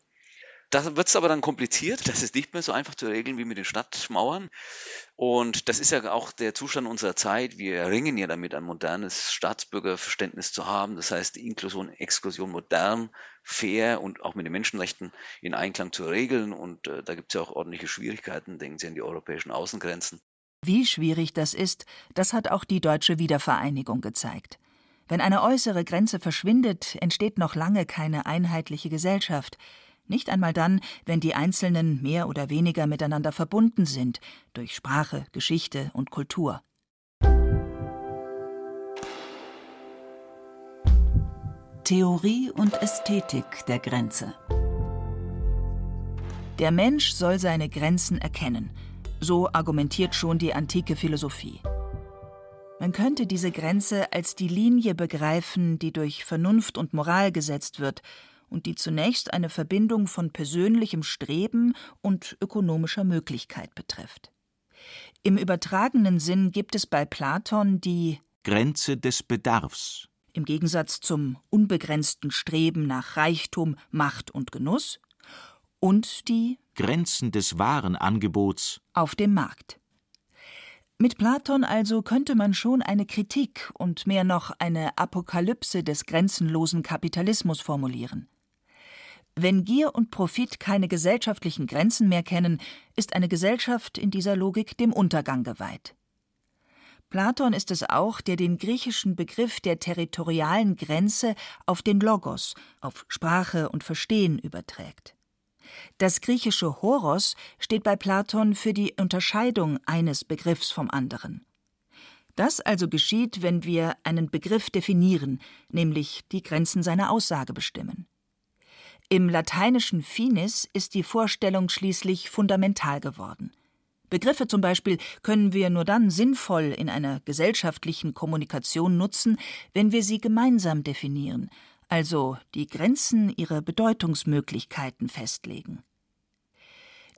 Da wird es aber dann kompliziert. Das ist nicht mehr so einfach zu regeln wie mit den Stadtmauern. Und das ist ja auch der Zustand unserer Zeit. Wir ringen ja damit, ein modernes Staatsbürgerverständnis zu haben. Das heißt, Inklusion, Exklusion modern, fair und auch mit den Menschenrechten in Einklang zu regeln. Und äh, da gibt es ja auch ordentliche Schwierigkeiten. Denken Sie an die europäischen Außengrenzen. Wie schwierig das ist, das hat auch die deutsche Wiedervereinigung gezeigt. Wenn eine äußere Grenze verschwindet, entsteht noch lange keine einheitliche Gesellschaft nicht einmal dann, wenn die Einzelnen mehr oder weniger miteinander verbunden sind durch Sprache, Geschichte und Kultur. Theorie und Ästhetik der Grenze. Der Mensch soll seine Grenzen erkennen, so argumentiert schon die antike Philosophie. Man könnte diese Grenze als die Linie begreifen, die durch Vernunft und Moral gesetzt wird und die zunächst eine Verbindung von persönlichem Streben und ökonomischer Möglichkeit betrifft. Im übertragenen Sinn gibt es bei Platon die Grenze des Bedarfs. Im Gegensatz zum unbegrenzten Streben nach Reichtum, Macht und Genuss und die Grenzen des Warenangebots auf dem Markt. Mit Platon also könnte man schon eine Kritik und mehr noch eine Apokalypse des grenzenlosen Kapitalismus formulieren. Wenn Gier und Profit keine gesellschaftlichen Grenzen mehr kennen, ist eine Gesellschaft in dieser Logik dem Untergang geweiht. Platon ist es auch, der den griechischen Begriff der territorialen Grenze auf den Logos, auf Sprache und Verstehen überträgt. Das griechische Horos steht bei Platon für die Unterscheidung eines Begriffs vom anderen. Das also geschieht, wenn wir einen Begriff definieren, nämlich die Grenzen seiner Aussage bestimmen. Im lateinischen finis ist die Vorstellung schließlich fundamental geworden. Begriffe zum Beispiel können wir nur dann sinnvoll in einer gesellschaftlichen Kommunikation nutzen, wenn wir sie gemeinsam definieren, also die Grenzen ihrer Bedeutungsmöglichkeiten festlegen.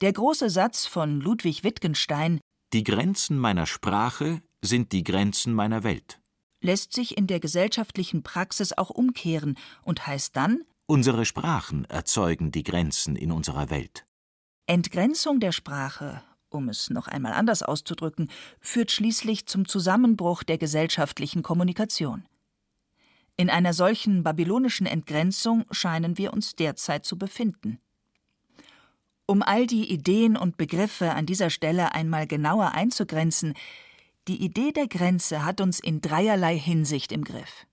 Der große Satz von Ludwig Wittgenstein Die Grenzen meiner Sprache sind die Grenzen meiner Welt lässt sich in der gesellschaftlichen Praxis auch umkehren und heißt dann Unsere Sprachen erzeugen die Grenzen in unserer Welt. Entgrenzung der Sprache um es noch einmal anders auszudrücken, führt schließlich zum Zusammenbruch der gesellschaftlichen Kommunikation. In einer solchen babylonischen Entgrenzung scheinen wir uns derzeit zu befinden. Um all die Ideen und Begriffe an dieser Stelle einmal genauer einzugrenzen, die Idee der Grenze hat uns in dreierlei Hinsicht im Griff.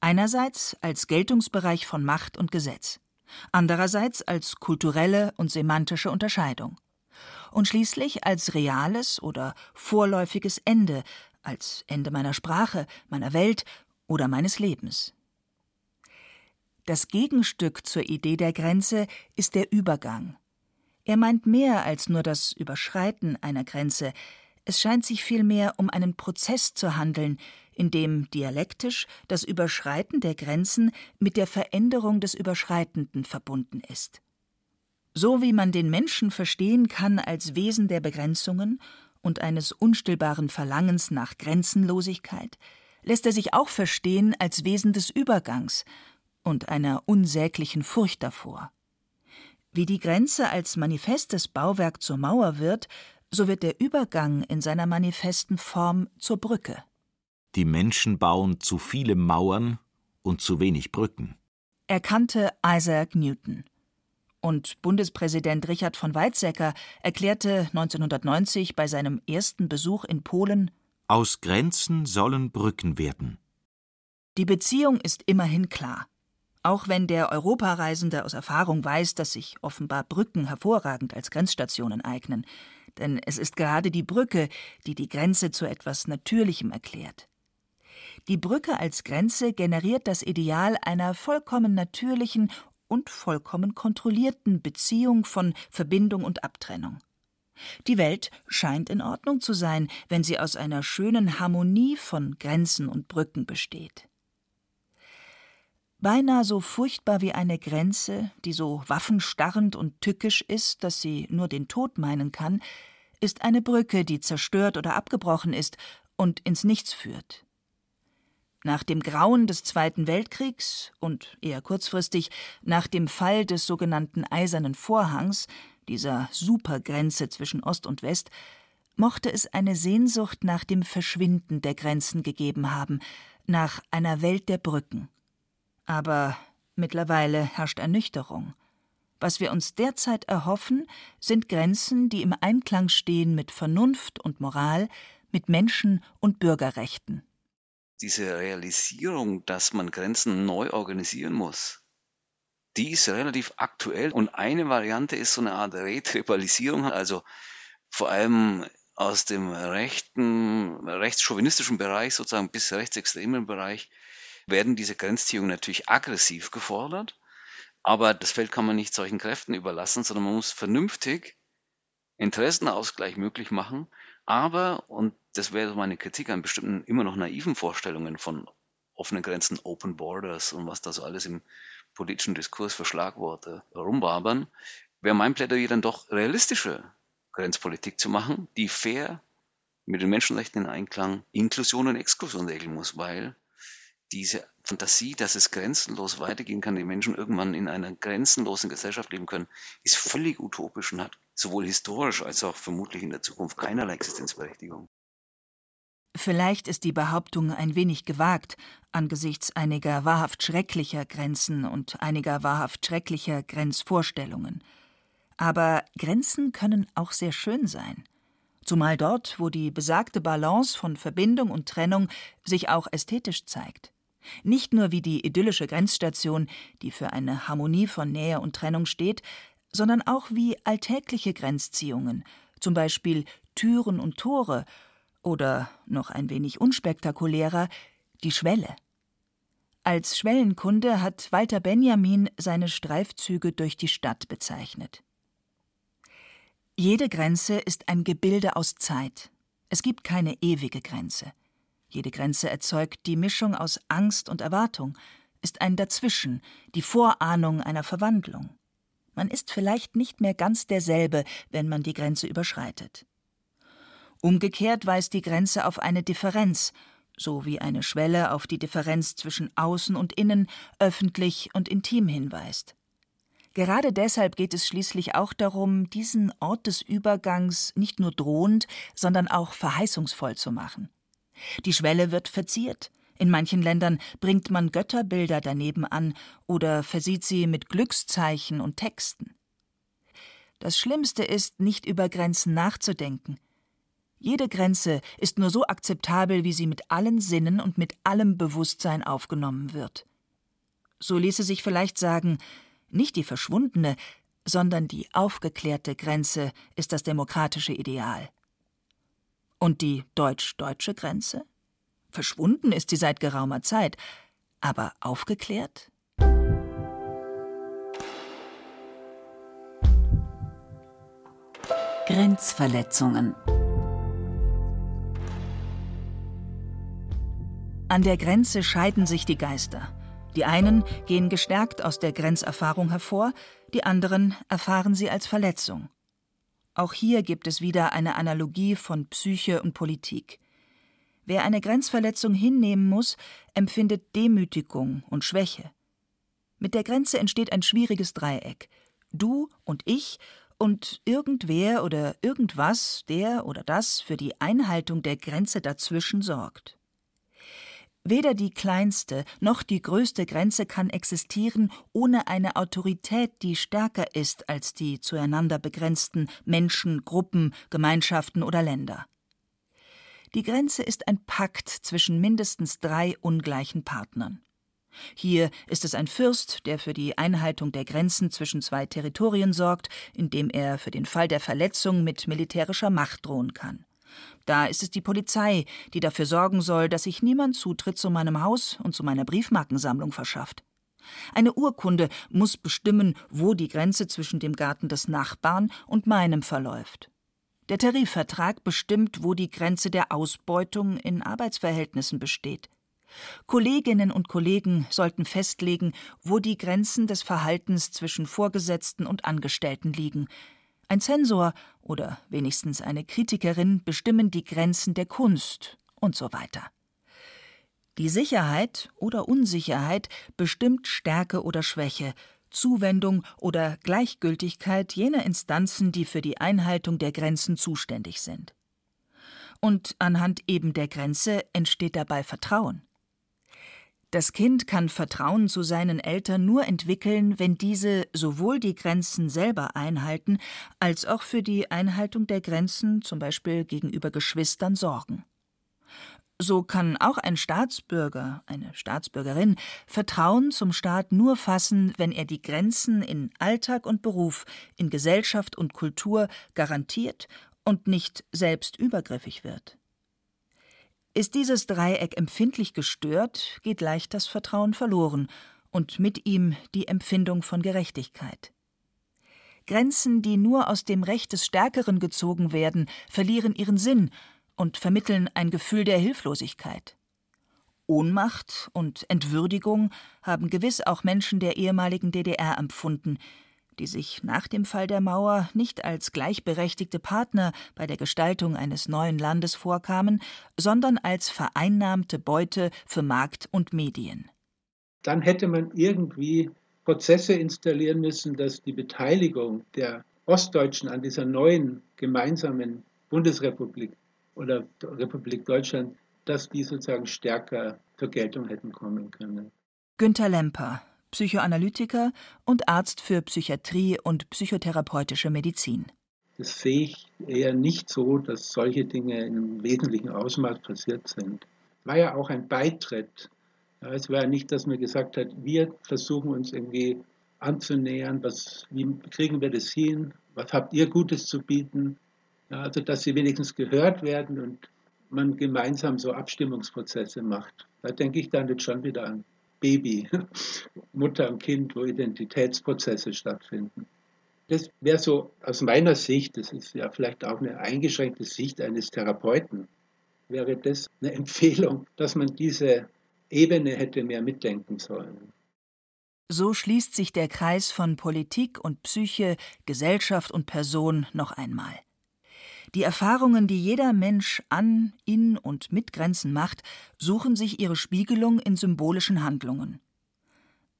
Einerseits als Geltungsbereich von Macht und Gesetz, andererseits als kulturelle und semantische Unterscheidung und schließlich als reales oder vorläufiges Ende, als Ende meiner Sprache, meiner Welt oder meines Lebens. Das Gegenstück zur Idee der Grenze ist der Übergang. Er meint mehr als nur das Überschreiten einer Grenze, es scheint sich vielmehr um einen Prozess zu handeln, in dem dialektisch das Überschreiten der Grenzen mit der Veränderung des Überschreitenden verbunden ist. So wie man den Menschen verstehen kann als Wesen der Begrenzungen und eines unstillbaren Verlangens nach Grenzenlosigkeit, lässt er sich auch verstehen als Wesen des Übergangs und einer unsäglichen Furcht davor. Wie die Grenze als manifestes Bauwerk zur Mauer wird, so wird der Übergang in seiner manifesten Form zur Brücke. Die Menschen bauen zu viele Mauern und zu wenig Brücken. Erkannte Isaac Newton. Und Bundespräsident Richard von Weizsäcker erklärte 1990 bei seinem ersten Besuch in Polen Aus Grenzen sollen Brücken werden. Die Beziehung ist immerhin klar. Auch wenn der Europareisende aus Erfahrung weiß, dass sich offenbar Brücken hervorragend als Grenzstationen eignen. Denn es ist gerade die Brücke, die die Grenze zu etwas Natürlichem erklärt. Die Brücke als Grenze generiert das Ideal einer vollkommen natürlichen und vollkommen kontrollierten Beziehung von Verbindung und Abtrennung. Die Welt scheint in Ordnung zu sein, wenn sie aus einer schönen Harmonie von Grenzen und Brücken besteht. Beinahe so furchtbar wie eine Grenze, die so waffenstarrend und tückisch ist, dass sie nur den Tod meinen kann, ist eine Brücke, die zerstört oder abgebrochen ist und ins Nichts führt. Nach dem Grauen des Zweiten Weltkriegs und eher kurzfristig nach dem Fall des sogenannten Eisernen Vorhangs, dieser Supergrenze zwischen Ost und West, mochte es eine Sehnsucht nach dem Verschwinden der Grenzen gegeben haben, nach einer Welt der Brücken. Aber mittlerweile herrscht Ernüchterung. Was wir uns derzeit erhoffen, sind Grenzen, die im Einklang stehen mit Vernunft und Moral, mit Menschen und Bürgerrechten diese Realisierung, dass man Grenzen neu organisieren muss, die ist relativ aktuell. Und eine Variante ist so eine Art Retribalisierung, also vor allem aus dem rechten, rechtschauvinistischen Bereich, sozusagen bis rechtsextremen Bereich, werden diese Grenzziehungen natürlich aggressiv gefordert. Aber das Feld kann man nicht solchen Kräften überlassen, sondern man muss vernünftig Interessenausgleich möglich machen aber, und das wäre meine Kritik an bestimmten immer noch naiven Vorstellungen von offenen Grenzen, Open Borders und was da so alles im politischen Diskurs für Schlagworte rumwabern, wäre mein Plädoyer dann doch realistische Grenzpolitik zu machen, die fair mit den Menschenrechten in Einklang Inklusion und Exklusion regeln muss, weil diese Fantasie, dass es grenzenlos weitergehen kann, die Menschen irgendwann in einer grenzenlosen Gesellschaft leben können, ist völlig utopisch und hat sowohl historisch als auch vermutlich in der Zukunft keinerlei Existenzberechtigung. Vielleicht ist die Behauptung ein wenig gewagt angesichts einiger wahrhaft schrecklicher Grenzen und einiger wahrhaft schrecklicher Grenzvorstellungen. Aber Grenzen können auch sehr schön sein. Zumal dort, wo die besagte Balance von Verbindung und Trennung sich auch ästhetisch zeigt. Nicht nur wie die idyllische Grenzstation, die für eine Harmonie von Nähe und Trennung steht, sondern auch wie alltägliche Grenzziehungen, zum Beispiel Türen und Tore oder noch ein wenig unspektakulärer die Schwelle. Als Schwellenkunde hat Walter Benjamin seine Streifzüge durch die Stadt bezeichnet. Jede Grenze ist ein Gebilde aus Zeit. Es gibt keine ewige Grenze. Jede Grenze erzeugt die Mischung aus Angst und Erwartung, ist ein Dazwischen, die Vorahnung einer Verwandlung. Man ist vielleicht nicht mehr ganz derselbe, wenn man die Grenze überschreitet. Umgekehrt weist die Grenze auf eine Differenz, so wie eine Schwelle auf die Differenz zwischen Außen und Innen, öffentlich und intim hinweist. Gerade deshalb geht es schließlich auch darum, diesen Ort des Übergangs nicht nur drohend, sondern auch verheißungsvoll zu machen. Die Schwelle wird verziert. In manchen Ländern bringt man Götterbilder daneben an oder versieht sie mit Glückszeichen und Texten. Das Schlimmste ist, nicht über Grenzen nachzudenken. Jede Grenze ist nur so akzeptabel, wie sie mit allen Sinnen und mit allem Bewusstsein aufgenommen wird. So ließe sich vielleicht sagen, nicht die verschwundene, sondern die aufgeklärte Grenze ist das demokratische Ideal. Und die deutsch-deutsche Grenze? Verschwunden ist sie seit geraumer Zeit, aber aufgeklärt? Grenzverletzungen An der Grenze scheiden sich die Geister. Die einen gehen gestärkt aus der Grenzerfahrung hervor, die anderen erfahren sie als Verletzung. Auch hier gibt es wieder eine Analogie von Psyche und Politik. Wer eine Grenzverletzung hinnehmen muss, empfindet Demütigung und Schwäche. Mit der Grenze entsteht ein schwieriges Dreieck. Du und ich und irgendwer oder irgendwas, der oder das für die Einhaltung der Grenze dazwischen sorgt. Weder die kleinste noch die größte Grenze kann existieren ohne eine Autorität, die stärker ist als die zueinander begrenzten Menschen, Gruppen, Gemeinschaften oder Länder. Die Grenze ist ein Pakt zwischen mindestens drei ungleichen Partnern. Hier ist es ein Fürst, der für die Einhaltung der Grenzen zwischen zwei Territorien sorgt, indem er für den Fall der Verletzung mit militärischer Macht drohen kann. Da ist es die Polizei, die dafür sorgen soll, dass sich niemand Zutritt zu meinem Haus und zu meiner Briefmarkensammlung verschafft. Eine Urkunde muss bestimmen, wo die Grenze zwischen dem Garten des Nachbarn und meinem verläuft. Der Tarifvertrag bestimmt, wo die Grenze der Ausbeutung in Arbeitsverhältnissen besteht. Kolleginnen und Kollegen sollten festlegen, wo die Grenzen des Verhaltens zwischen Vorgesetzten und Angestellten liegen, ein Zensor oder wenigstens eine Kritikerin bestimmen die Grenzen der Kunst und so weiter. Die Sicherheit oder Unsicherheit bestimmt Stärke oder Schwäche, Zuwendung oder Gleichgültigkeit jener Instanzen, die für die Einhaltung der Grenzen zuständig sind. Und anhand eben der Grenze entsteht dabei Vertrauen. Das Kind kann Vertrauen zu seinen Eltern nur entwickeln, wenn diese sowohl die Grenzen selber einhalten, als auch für die Einhaltung der Grenzen, zum Beispiel gegenüber Geschwistern, sorgen. So kann auch ein Staatsbürger, eine Staatsbürgerin, Vertrauen zum Staat nur fassen, wenn er die Grenzen in Alltag und Beruf, in Gesellschaft und Kultur garantiert und nicht selbst übergriffig wird. Ist dieses Dreieck empfindlich gestört, geht leicht das Vertrauen verloren und mit ihm die Empfindung von Gerechtigkeit. Grenzen, die nur aus dem Recht des Stärkeren gezogen werden, verlieren ihren Sinn und vermitteln ein Gefühl der Hilflosigkeit. Ohnmacht und Entwürdigung haben gewiss auch Menschen der ehemaligen DDR empfunden, die sich nach dem Fall der Mauer nicht als gleichberechtigte Partner bei der Gestaltung eines neuen Landes vorkamen, sondern als vereinnahmte Beute für Markt und Medien. Dann hätte man irgendwie Prozesse installieren müssen, dass die Beteiligung der Ostdeutschen an dieser neuen gemeinsamen Bundesrepublik oder Republik Deutschland, dass die sozusagen stärker zur Geltung hätten kommen können. Günter Lemper, Psychoanalytiker und Arzt für Psychiatrie und psychotherapeutische Medizin. Das sehe ich eher nicht so, dass solche Dinge in wesentlichem Ausmaß passiert sind. War ja auch ein Beitritt. Ja, es war ja nicht, dass man gesagt hat, wir versuchen uns irgendwie anzunähern, was, wie kriegen wir das hin, was habt ihr Gutes zu bieten. Ja, also dass sie wenigstens gehört werden und man gemeinsam so Abstimmungsprozesse macht. Da denke ich dann jetzt schon wieder an Baby, <laughs> Mutter und Kind, wo Identitätsprozesse stattfinden. Das wäre so aus meiner Sicht, das ist ja vielleicht auch eine eingeschränkte Sicht eines Therapeuten, wäre das eine Empfehlung, dass man diese Ebene hätte mehr mitdenken sollen. So schließt sich der Kreis von Politik und Psyche, Gesellschaft und Person noch einmal. Die Erfahrungen, die jeder Mensch an, in und mit Grenzen macht, suchen sich ihre Spiegelung in symbolischen Handlungen.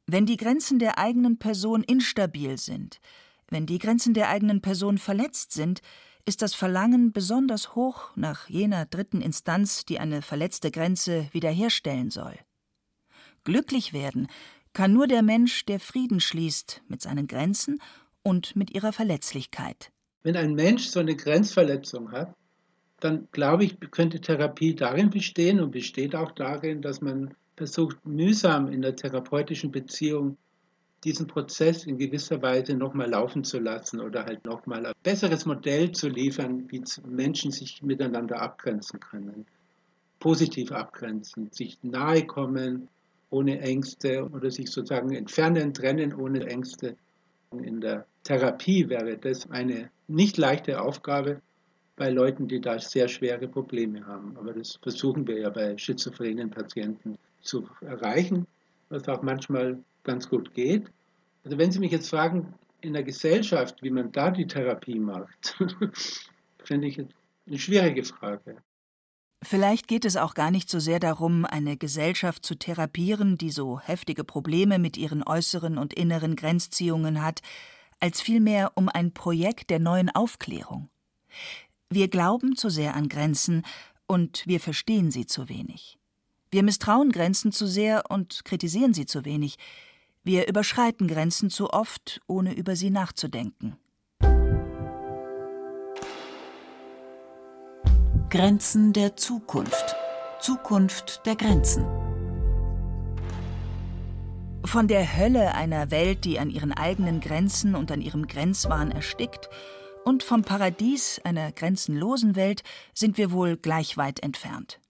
Wenn die Grenzen der eigenen Person instabil sind, wenn die Grenzen der eigenen Person verletzt sind, ist das Verlangen besonders hoch nach jener dritten Instanz, die eine verletzte Grenze wiederherstellen soll. Glücklich werden kann nur der Mensch, der Frieden schließt mit seinen Grenzen und mit ihrer Verletzlichkeit. Wenn ein Mensch so eine Grenzverletzung hat, dann glaube ich, könnte Therapie darin bestehen und besteht auch darin, dass man versucht, mühsam in der therapeutischen Beziehung diesen Prozess in gewisser Weise nochmal laufen zu lassen oder halt nochmal ein besseres Modell zu liefern, wie Menschen sich miteinander abgrenzen können. Positiv abgrenzen, sich nahe kommen ohne Ängste oder sich sozusagen entfernen, trennen ohne Ängste. In der Therapie wäre das eine nicht leichte Aufgabe bei Leuten, die da sehr schwere Probleme haben. Aber das versuchen wir ja bei schizophrenen Patienten zu erreichen, was auch manchmal ganz gut geht. Also wenn Sie mich jetzt fragen, in der Gesellschaft, wie man da die Therapie macht, <laughs> finde ich eine schwierige Frage. Vielleicht geht es auch gar nicht so sehr darum, eine Gesellschaft zu therapieren, die so heftige Probleme mit ihren äußeren und inneren Grenzziehungen hat, als vielmehr um ein Projekt der neuen Aufklärung. Wir glauben zu sehr an Grenzen und wir verstehen sie zu wenig. Wir misstrauen Grenzen zu sehr und kritisieren sie zu wenig. Wir überschreiten Grenzen zu oft, ohne über sie nachzudenken. Grenzen der Zukunft. Zukunft der Grenzen. Von der Hölle einer Welt, die an ihren eigenen Grenzen und an ihrem Grenzwahn erstickt, und vom Paradies einer grenzenlosen Welt sind wir wohl gleich weit entfernt.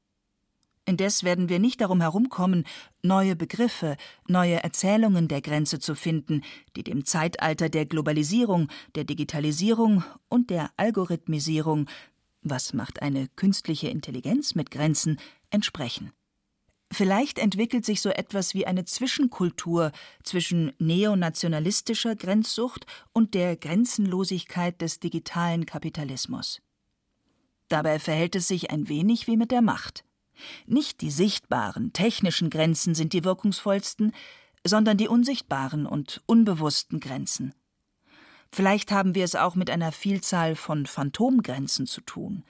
Indes werden wir nicht darum herumkommen, neue Begriffe, neue Erzählungen der Grenze zu finden, die dem Zeitalter der Globalisierung, der Digitalisierung und der Algorithmisierung was macht eine künstliche Intelligenz mit Grenzen, entsprechen. Vielleicht entwickelt sich so etwas wie eine Zwischenkultur zwischen neonationalistischer Grenzsucht und der Grenzenlosigkeit des digitalen Kapitalismus. Dabei verhält es sich ein wenig wie mit der Macht. Nicht die sichtbaren, technischen Grenzen sind die wirkungsvollsten, sondern die unsichtbaren und unbewussten Grenzen. Vielleicht haben wir es auch mit einer Vielzahl von Phantomgrenzen zu tun.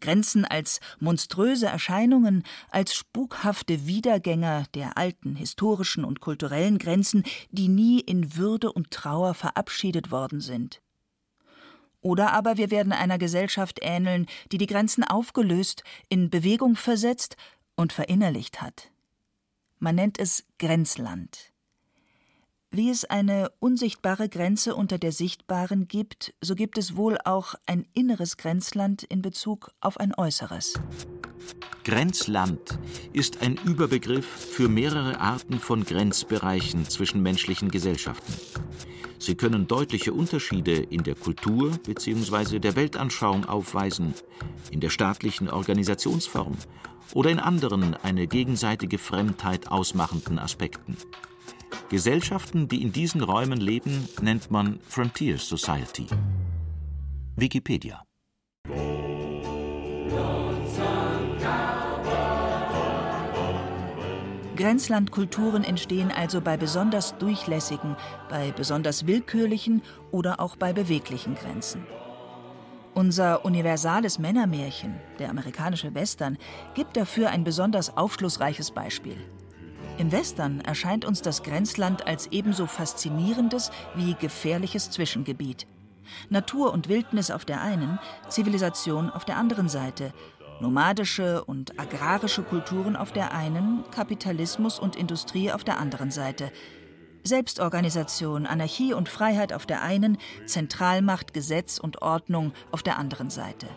Grenzen als monströse Erscheinungen, als spukhafte Wiedergänger der alten historischen und kulturellen Grenzen, die nie in Würde und Trauer verabschiedet worden sind. Oder aber wir werden einer Gesellschaft ähneln, die die Grenzen aufgelöst, in Bewegung versetzt und verinnerlicht hat. Man nennt es Grenzland. Wie es eine unsichtbare Grenze unter der sichtbaren gibt, so gibt es wohl auch ein inneres Grenzland in Bezug auf ein äußeres. Grenzland ist ein Überbegriff für mehrere Arten von Grenzbereichen zwischen menschlichen Gesellschaften. Sie können deutliche Unterschiede in der Kultur bzw. der Weltanschauung aufweisen, in der staatlichen Organisationsform oder in anderen eine gegenseitige Fremdheit ausmachenden Aspekten. Gesellschaften, die in diesen Räumen leben, nennt man Frontier Society. Wikipedia Grenzlandkulturen entstehen also bei besonders durchlässigen, bei besonders willkürlichen oder auch bei beweglichen Grenzen. Unser universales Männermärchen, der amerikanische Western, gibt dafür ein besonders aufschlussreiches Beispiel. Im Western erscheint uns das Grenzland als ebenso faszinierendes wie gefährliches Zwischengebiet. Natur und Wildnis auf der einen, Zivilisation auf der anderen Seite, nomadische und agrarische Kulturen auf der einen, Kapitalismus und Industrie auf der anderen Seite. Selbstorganisation, Anarchie und Freiheit auf der einen, Zentralmacht, Gesetz und Ordnung auf der anderen Seite.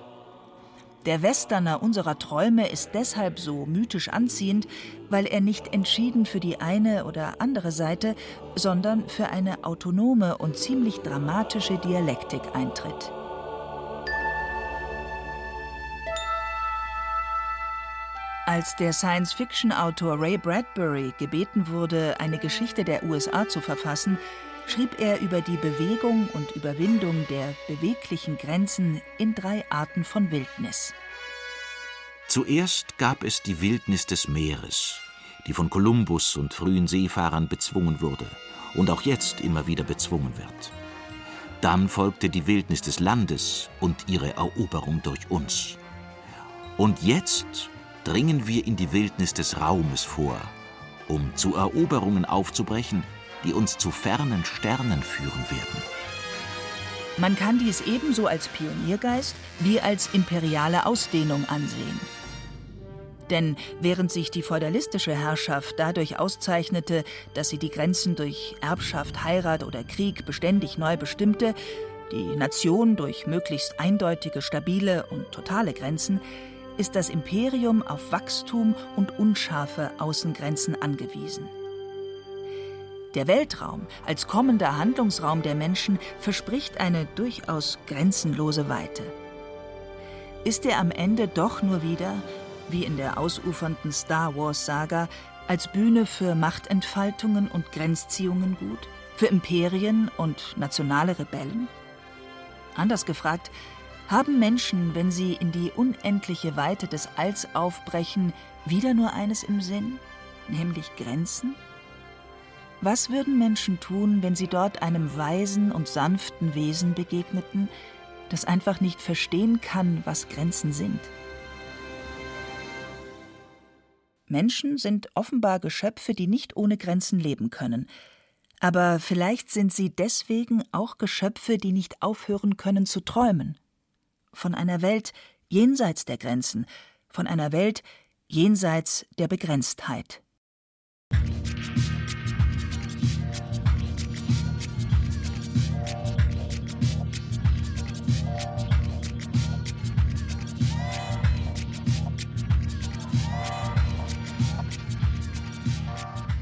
Der Westerner unserer Träume ist deshalb so mythisch anziehend, weil er nicht entschieden für die eine oder andere Seite, sondern für eine autonome und ziemlich dramatische Dialektik eintritt. Als der Science-Fiction-Autor Ray Bradbury gebeten wurde, eine Geschichte der USA zu verfassen, schrieb er über die Bewegung und Überwindung der beweglichen Grenzen in drei Arten von Wildnis. Zuerst gab es die Wildnis des Meeres, die von Kolumbus und frühen Seefahrern bezwungen wurde und auch jetzt immer wieder bezwungen wird. Dann folgte die Wildnis des Landes und ihre Eroberung durch uns. Und jetzt dringen wir in die Wildnis des Raumes vor, um zu Eroberungen aufzubrechen, die uns zu fernen Sternen führen werden. Man kann dies ebenso als Pioniergeist wie als imperiale Ausdehnung ansehen. Denn während sich die feudalistische Herrschaft dadurch auszeichnete, dass sie die Grenzen durch Erbschaft, Heirat oder Krieg beständig neu bestimmte, die Nation durch möglichst eindeutige, stabile und totale Grenzen, ist das Imperium auf Wachstum und unscharfe Außengrenzen angewiesen. Der Weltraum als kommender Handlungsraum der Menschen verspricht eine durchaus grenzenlose Weite. Ist er am Ende doch nur wieder, wie in der ausufernden Star Wars-Saga, als Bühne für Machtentfaltungen und Grenzziehungen gut? Für Imperien und nationale Rebellen? Anders gefragt, haben Menschen, wenn sie in die unendliche Weite des Alls aufbrechen, wieder nur eines im Sinn, nämlich Grenzen? Was würden Menschen tun, wenn sie dort einem weisen und sanften Wesen begegneten, das einfach nicht verstehen kann, was Grenzen sind? Menschen sind offenbar Geschöpfe, die nicht ohne Grenzen leben können. Aber vielleicht sind sie deswegen auch Geschöpfe, die nicht aufhören können zu träumen. Von einer Welt jenseits der Grenzen, von einer Welt jenseits der Begrenztheit.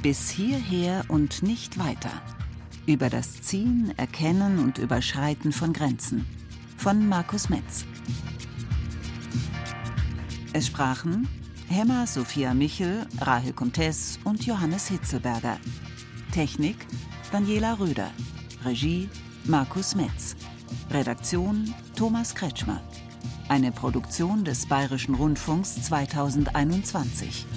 Bis hierher und nicht weiter. Über das Ziehen, Erkennen und Überschreiten von Grenzen. Von Markus Metz. Es sprachen Hemmer Sophia Michel, Rahel Comtes und Johannes Hitzelberger. Technik Daniela Röder. Regie Markus Metz. Redaktion Thomas Kretschmer. Eine Produktion des Bayerischen Rundfunks 2021.